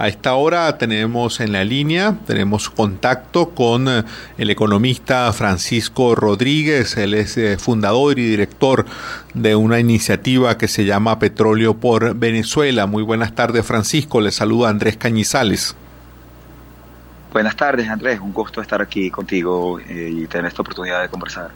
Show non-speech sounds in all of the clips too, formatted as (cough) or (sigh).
A esta hora tenemos en la línea, tenemos contacto con eh, el economista Francisco Rodríguez, él es eh, fundador y director de una iniciativa que se llama Petróleo por Venezuela. Muy buenas tardes Francisco, le saluda Andrés Cañizales. Buenas tardes Andrés, un gusto estar aquí contigo eh, y tener esta oportunidad de conversar.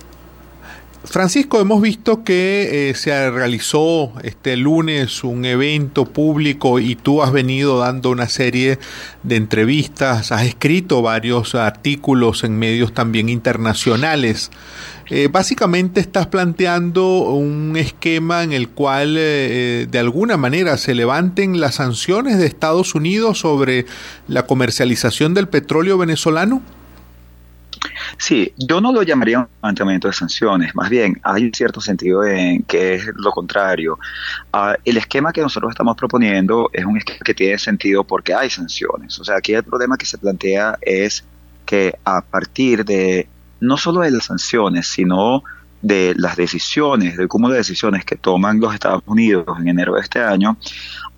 Francisco, hemos visto que eh, se realizó este lunes un evento público y tú has venido dando una serie de entrevistas, has escrito varios artículos en medios también internacionales. Eh, básicamente estás planteando un esquema en el cual eh, de alguna manera se levanten las sanciones de Estados Unidos sobre la comercialización del petróleo venezolano. Sí, yo no lo llamaría un planteamiento de sanciones, más bien hay un cierto sentido en que es lo contrario. Ah, el esquema que nosotros estamos proponiendo es un esquema que tiene sentido porque hay sanciones. O sea, aquí el problema que se plantea es que a partir de no solo de las sanciones, sino de las decisiones, del cúmulo de decisiones que toman los Estados Unidos en enero de este año,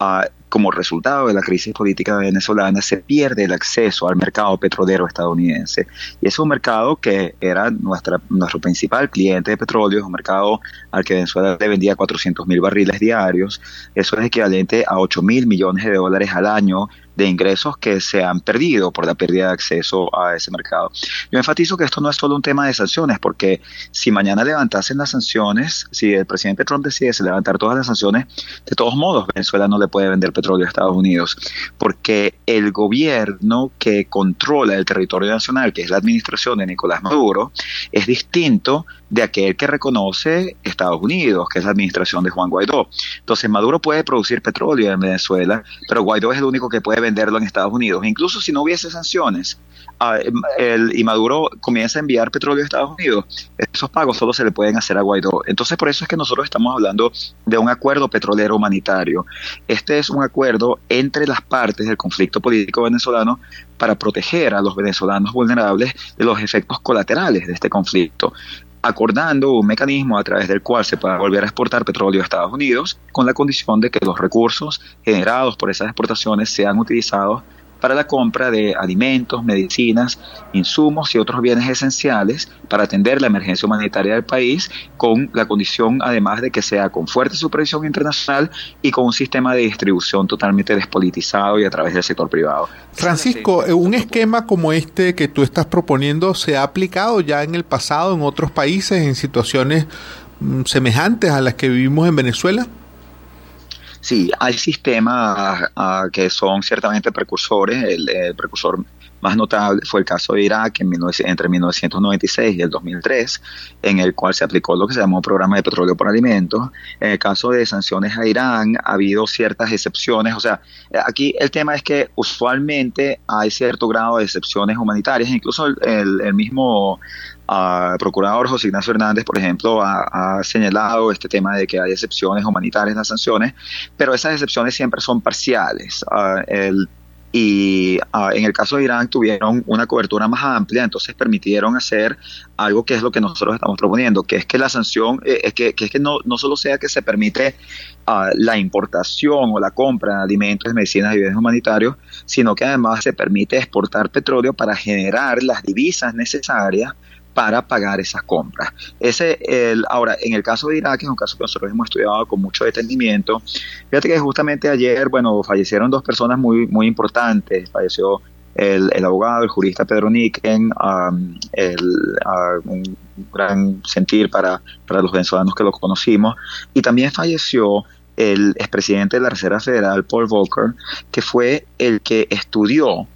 uh, como resultado de la crisis política venezolana, se pierde el acceso al mercado petrolero estadounidense. Y es un mercado que era nuestra, nuestro principal cliente de petróleo, es un mercado al que Venezuela le vendía 400 mil barriles diarios. Eso es equivalente a 8 mil millones de dólares al año de ingresos que se han perdido por la pérdida de acceso a ese mercado. Yo enfatizo que esto no es solo un tema de sanciones, porque si mañana levantasen las sanciones, si el presidente Trump decidiese levantar todas las sanciones, de todos modos Venezuela no le puede vender petróleo a Estados Unidos, porque el gobierno que controla el territorio nacional, que es la administración de Nicolás Maduro, es distinto de aquel que reconoce Estados Unidos, que es la administración de Juan Guaidó. Entonces Maduro puede producir petróleo en Venezuela, pero Guaidó es el único que puede venderlo en Estados Unidos. Incluso si no hubiese sanciones ah, el, y Maduro comienza a enviar petróleo a Estados Unidos, esos pagos solo se le pueden hacer a Guaidó. Entonces por eso es que nosotros estamos hablando de un acuerdo petrolero humanitario. Este es un acuerdo entre las partes del conflicto político venezolano para proteger a los venezolanos vulnerables de los efectos colaterales de este conflicto acordando un mecanismo a través del cual se pueda volver a exportar petróleo a Estados Unidos con la condición de que los recursos generados por esas exportaciones sean utilizados para la compra de alimentos, medicinas, insumos y otros bienes esenciales para atender la emergencia humanitaria del país, con la condición además de que sea con fuerte supervisión internacional y con un sistema de distribución totalmente despolitizado y a través del sector privado. Francisco, un esquema como este que tú estás proponiendo se ha aplicado ya en el pasado en otros países en situaciones mm, semejantes a las que vivimos en Venezuela? Sí, hay sistemas uh, que son ciertamente precursores. El, precursor más notable fue el caso de Irak en entre 1996 y el 2003, en el cual se aplicó lo que se llamó Programa de Petróleo por Alimentos. En el caso de sanciones a Irán ha habido ciertas excepciones. O sea, aquí el tema es que usualmente hay cierto grado de excepciones humanitarias. Incluso el, el mismo Uh, procurador José Ignacio Hernández, por ejemplo, ha, señalado este tema de que hay excepciones humanitarias en las sanciones, pero esas excepciones siempre son parciales. Ah, y ah, en el caso de Irán tuvieron una cobertura más amplia, entonces permitieron hacer algo que es lo que nosotros estamos proponiendo, que es que la sanción, eh, es que, es que no, no solo sea que se permite la importación o la compra de alimentos, medicinas y bienes humanitarios, sino que además se permite exportar petróleo para generar las divisas necesarias para pagar esas compras. Ese, el, ahora, en el caso de Irak, es un caso que nosotros hemos estudiado con mucho detenimiento. Fíjate que justamente ayer, bueno, fallecieron dos personas muy, muy importantes. Falleció el, el abogado, el jurista Pedro Niken, um, el, uh, un gran sentir para, para los venezolanos que lo conocimos. Y también falleció el expresidente de la Reserva Federal, Paul Volcker, que fue el que estudió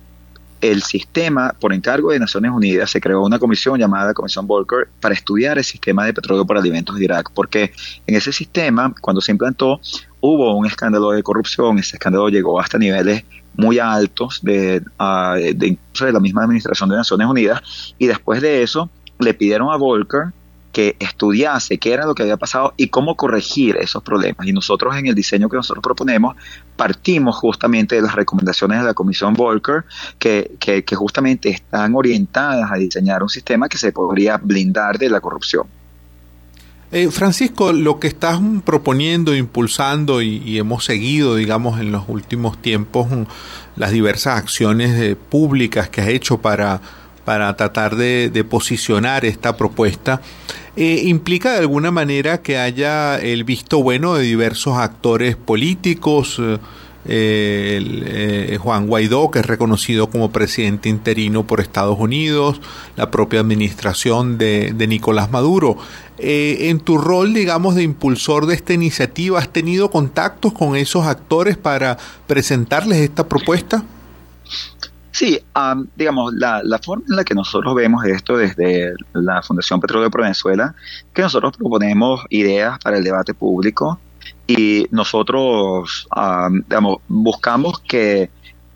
el sistema, por encargo de Naciones Unidas, se creó una comisión llamada Comisión Volcker para estudiar el sistema de petróleo por alimentos de Irak, porque en ese sistema, cuando se implantó, hubo un escándalo de corrupción, ese escándalo llegó hasta niveles muy altos de, uh, de de la misma administración de Naciones Unidas, y después de eso le pidieron a Volcker que estudiase qué era lo que había pasado y cómo corregir esos problemas. Y nosotros en el diseño que nosotros proponemos partimos justamente de las recomendaciones de la Comisión Volcker que, que, justamente están orientadas a diseñar un sistema que se podría blindar de la corrupción. Eh, Francisco, lo que estás proponiendo, impulsando y, hemos seguido, digamos, en los últimos tiempos mm, las diversas acciones públicas que has hecho para, para tratar de, posicionar esta propuesta, eh, implica de alguna manera que haya el visto bueno de diversos actores políticos, eh, Juan Guaidó, que es reconocido como presidente interino por Estados Unidos, la propia administración de, Nicolás Maduro. Eh, en tu rol, digamos, de impulsor de esta iniciativa, ¿has tenido contactos con esos actores para presentarles esta propuesta? Sí, digamos, la, la, forma en la que nosotros vemos esto desde la Fundación Petróleo de Venezuela, que nosotros proponemos ideas para el debate público, y nosotros digamos, buscamos que,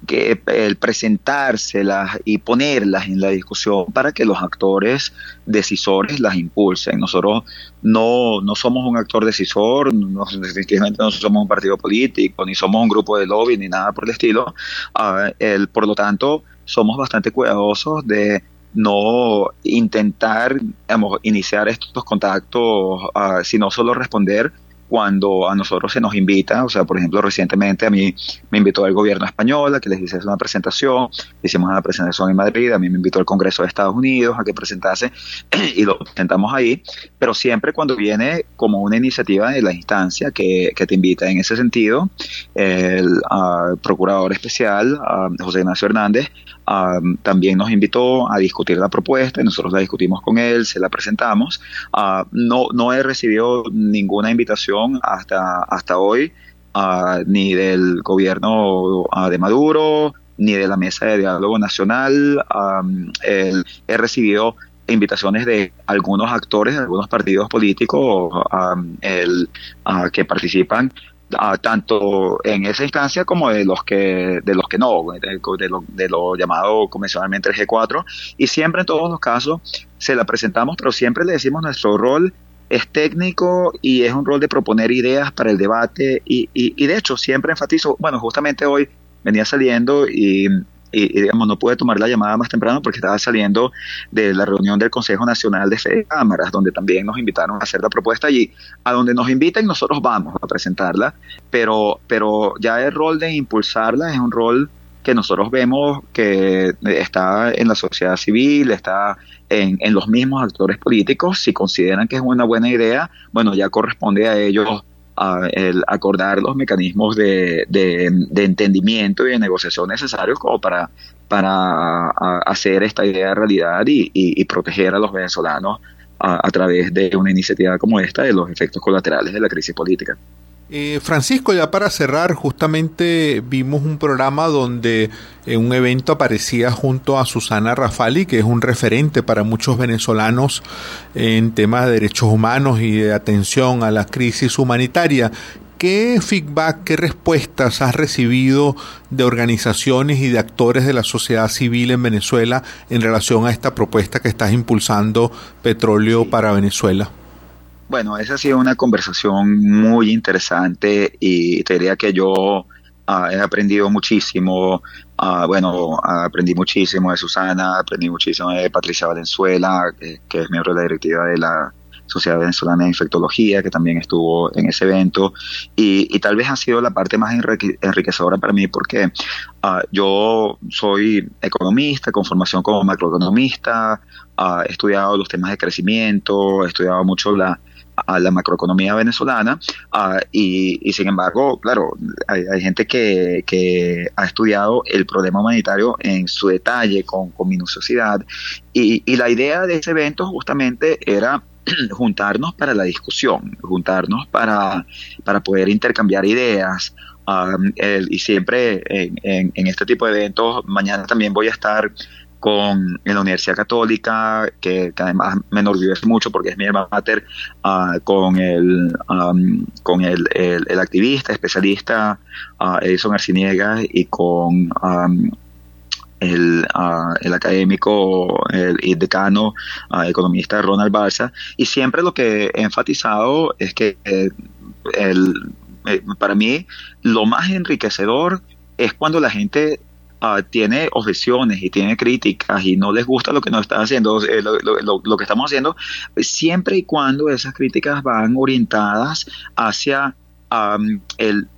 el presentárselas y ponerlas en la discusión para que los actores decisores las impulsen. Nosotros no, no somos un actor decisor, no, definitivamente no somos un partido político, ni somos un grupo de lobby, ni nada por el estilo. Ah, el, por lo tanto, somos bastante cuidadosos de no intentar digamos, iniciar estos contactos, uh, sino solo responder cuando a nosotros se nos invita, o sea, por ejemplo, recientemente a mí me invitó el gobierno español a que les hiciese una presentación, hicimos una presentación en Madrid, a mí me invitó el Congreso de Estados Unidos a que presentase (clears throat) y lo presentamos ahí, pero siempre cuando viene como una iniciativa de la instancia que, que te invita en ese sentido, el procurador especial, José Ignacio Hernández, también nos invitó a discutir la propuesta y nosotros la discutimos con él, se la presentamos. no, no he recibido ninguna invitación hasta, hasta hoy, ni del gobierno de Maduro, ni de la Mesa de Diálogo Nacional. he recibido invitaciones de algunos actores, de algunos partidos políticos el, que participan tanto en esa instancia como de los que de los que no, de, lo, de lo llamado convencionalmente el G4 y siempre en todos los casos se la presentamos, pero siempre le decimos nuestro rol es técnico y es un rol de proponer ideas para el debate. Y, y, y de hecho siempre enfatizo, bueno, justamente hoy venía saliendo y y, digamos, no pude tomar la llamada más temprano porque estaba saliendo de la reunión del Consejo Nacional de Fe Cámaras, donde también nos invitaron a hacer la propuesta allí. A donde nos inviten, nosotros vamos a presentarla, pero, pero ya el rol de impulsarla es un rol que nosotros vemos que está en la sociedad civil, está en, en los mismos actores políticos. Si consideran que es una buena idea, bueno, ya corresponde a ellos el acordar los mecanismos de, de, entendimiento y de negociación necesarios como para, para hacer esta idea realidad y, y, proteger a los venezolanos a, través de una iniciativa como esta de los efectos colaterales de la crisis política. Eh, Francisco, ya para cerrar, justamente vimos un programa donde en un evento aparecía junto a Susana Rafali, que es un referente para muchos venezolanos en temas de derechos humanos y de atención a la crisis humanitaria. ¿Qué feedback, qué respuestas has recibido de organizaciones y de actores de la sociedad civil en Venezuela en relación a esta propuesta que estás impulsando, Petróleo para Venezuela? Bueno, esa ha sido una conversación muy interesante y te diría que yo ah, he aprendido muchísimo. Uh, bueno, aprendí muchísimo de Susana, aprendí muchísimo de Patricia Valenzuela, que, es miembro de la directiva de la Sociedad Venezolana de Infectología, que también estuvo en ese evento, y, tal vez ha sido la parte más enriquecedora para mí porque ah, yo soy economista, con formación como macroeconomista, he estudiado los temas de crecimiento, he estudiado mucho la, a la macroeconomía venezolana ah, y, sin embargo, claro, hay, gente que, que, ha estudiado el problema humanitario en su detalle, con, minuciosidad y, y la idea de ese evento justamente era (clears throat) juntarnos para la discusión, juntarnos para, para poder intercambiar ideas. Ah, y siempre en, en, en, este tipo de eventos, mañana también voy a estar con en la Universidad Católica, que, además me enorgullece mucho porque es mi hermano mater, uh, con, el, um, con el, el, activista, especialista uh, Edison Arciniega y con um, el, uh, el, académico el, decano economista Ronald Balsa. Y siempre lo que he enfatizado es que eh, el, eh, para mí lo más enriquecedor es cuando la gente ah, tiene objeciones y tiene críticas y no les gusta lo que nos está haciendo, eh, lo, que estamos haciendo, siempre y cuando esas críticas van orientadas hacia el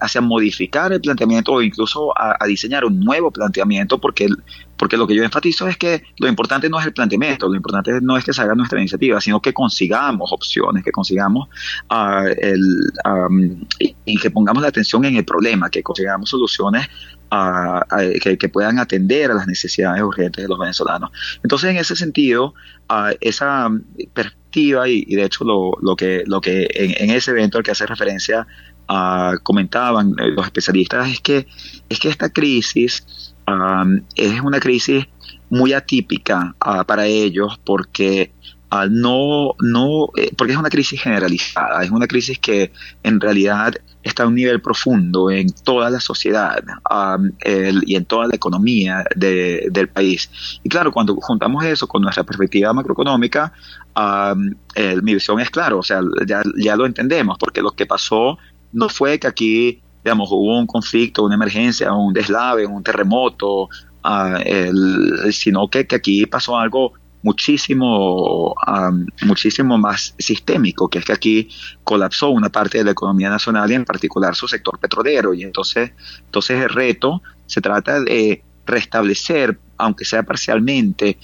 hacia modificar el planteamiento o incluso a, diseñar un nuevo planteamiento, porque, porque lo que yo enfatizo es que lo importante no es el planteamiento, lo importante no es que salga nuestra iniciativa, sino que consigamos opciones, que consigamos uh, el, y, que pongamos la atención en el problema, que consigamos soluciones que, puedan atender a las necesidades urgentes de los venezolanos. Entonces, en ese sentido, esa perspectiva y, de hecho lo, lo, que, lo que en, ese evento al que hace referencia comentaban eh, los especialistas es que, es que esta crisis es una crisis muy atípica para ellos porque no, no, eh, porque es una crisis generalizada, es una crisis que en realidad está a un nivel profundo en toda la sociedad y en toda la economía del país. Y claro, cuando juntamos eso con nuestra perspectiva macroeconómica, mi visión es claro, o sea, ya, ya lo entendemos, porque lo que pasó no fue que aquí, digamos, hubo un conflicto, una emergencia, un deslave, un terremoto, ah, sino que, aquí pasó algo muchísimo, muchísimo más sistémico, que es que aquí colapsó una parte de la economía nacional y en particular su sector petrolero. Y entonces, entonces el reto se trata de restablecer, aunque sea parcialmente,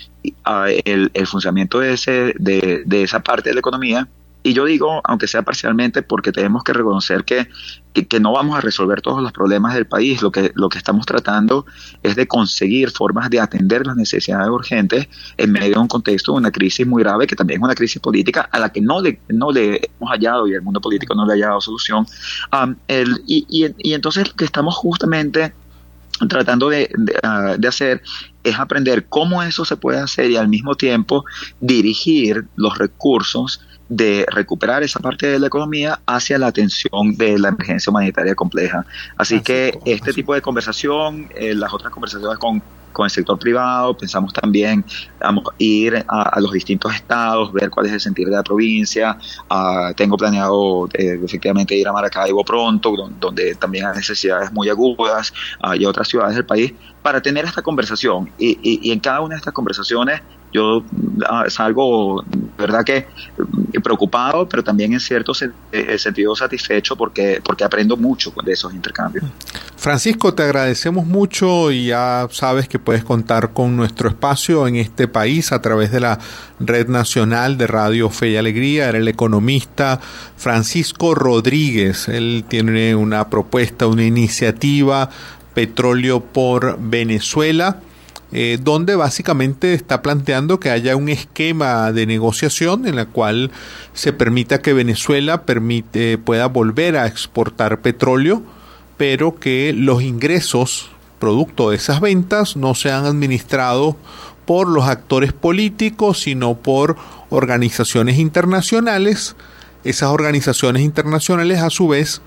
ah, el, funcionamiento de, ese, de, de esa parte de la economía y yo digo, aunque sea parcialmente, porque tenemos que reconocer que, que, no vamos a resolver todos los problemas del país. Lo que, lo que estamos tratando es de conseguir formas de atender las necesidades urgentes en medio de un contexto de una crisis muy grave, que también es una crisis política a la que no le, no le hemos hallado y el mundo político no le ha hallado solución. y entonces lo que estamos justamente tratando de, ah, de, hacer es aprender cómo eso se puede hacer y al mismo tiempo dirigir los recursos de recuperar esa parte de la economía hacia la atención de la emergencia humanitaria compleja. Así, que este tipo de conversación, eh, las otras conversaciones con con el sector privado, pensamos también vamos, ir a, los distintos estados, ver cuál es el sentir de la provincia. Ah, tengo planeado eh, efectivamente ir a Maracaibo pronto, donde, también hay necesidades muy agudas uh, y otras ciudades del país, para tener esta conversación. Y, y, en cada una de estas conversaciones yo ah, salgo, verdad que mm, preocupado, pero también en cierto eh, sentido satisfecho porque, porque aprendo mucho de esos intercambios. Francisco, te agradecemos mucho y ya sabes que puedes contar con nuestro espacio en este país a través de la Red Nacional de Radio Fe y Alegría. Era el economista Francisco Rodríguez. Él tiene una propuesta, una iniciativa, Petróleo por Venezuela eh, donde básicamente está planteando que haya un esquema de negociación en la cual se permita que Venezuela pueda volver a exportar petróleo, pero que los ingresos producto de esas ventas no sean administrados por los actores políticos, sino por organizaciones internacionales. Esas organizaciones internacionales a su vez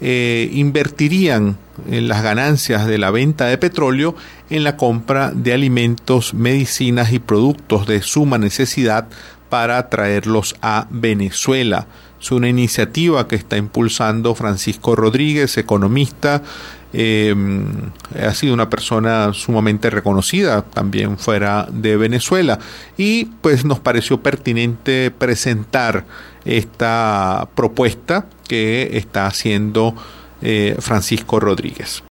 eh, invertirían en las ganancias de la venta de petróleo en la compra de alimentos, medicinas y productos de suma necesidad para traerlos a Venezuela. Es una iniciativa que está impulsando Francisco Rodríguez, economista. Eh, ha sido una persona sumamente reconocida también fuera de Venezuela y pues nos pareció pertinente presentar esta propuesta que está haciendo eh, Francisco Rodríguez.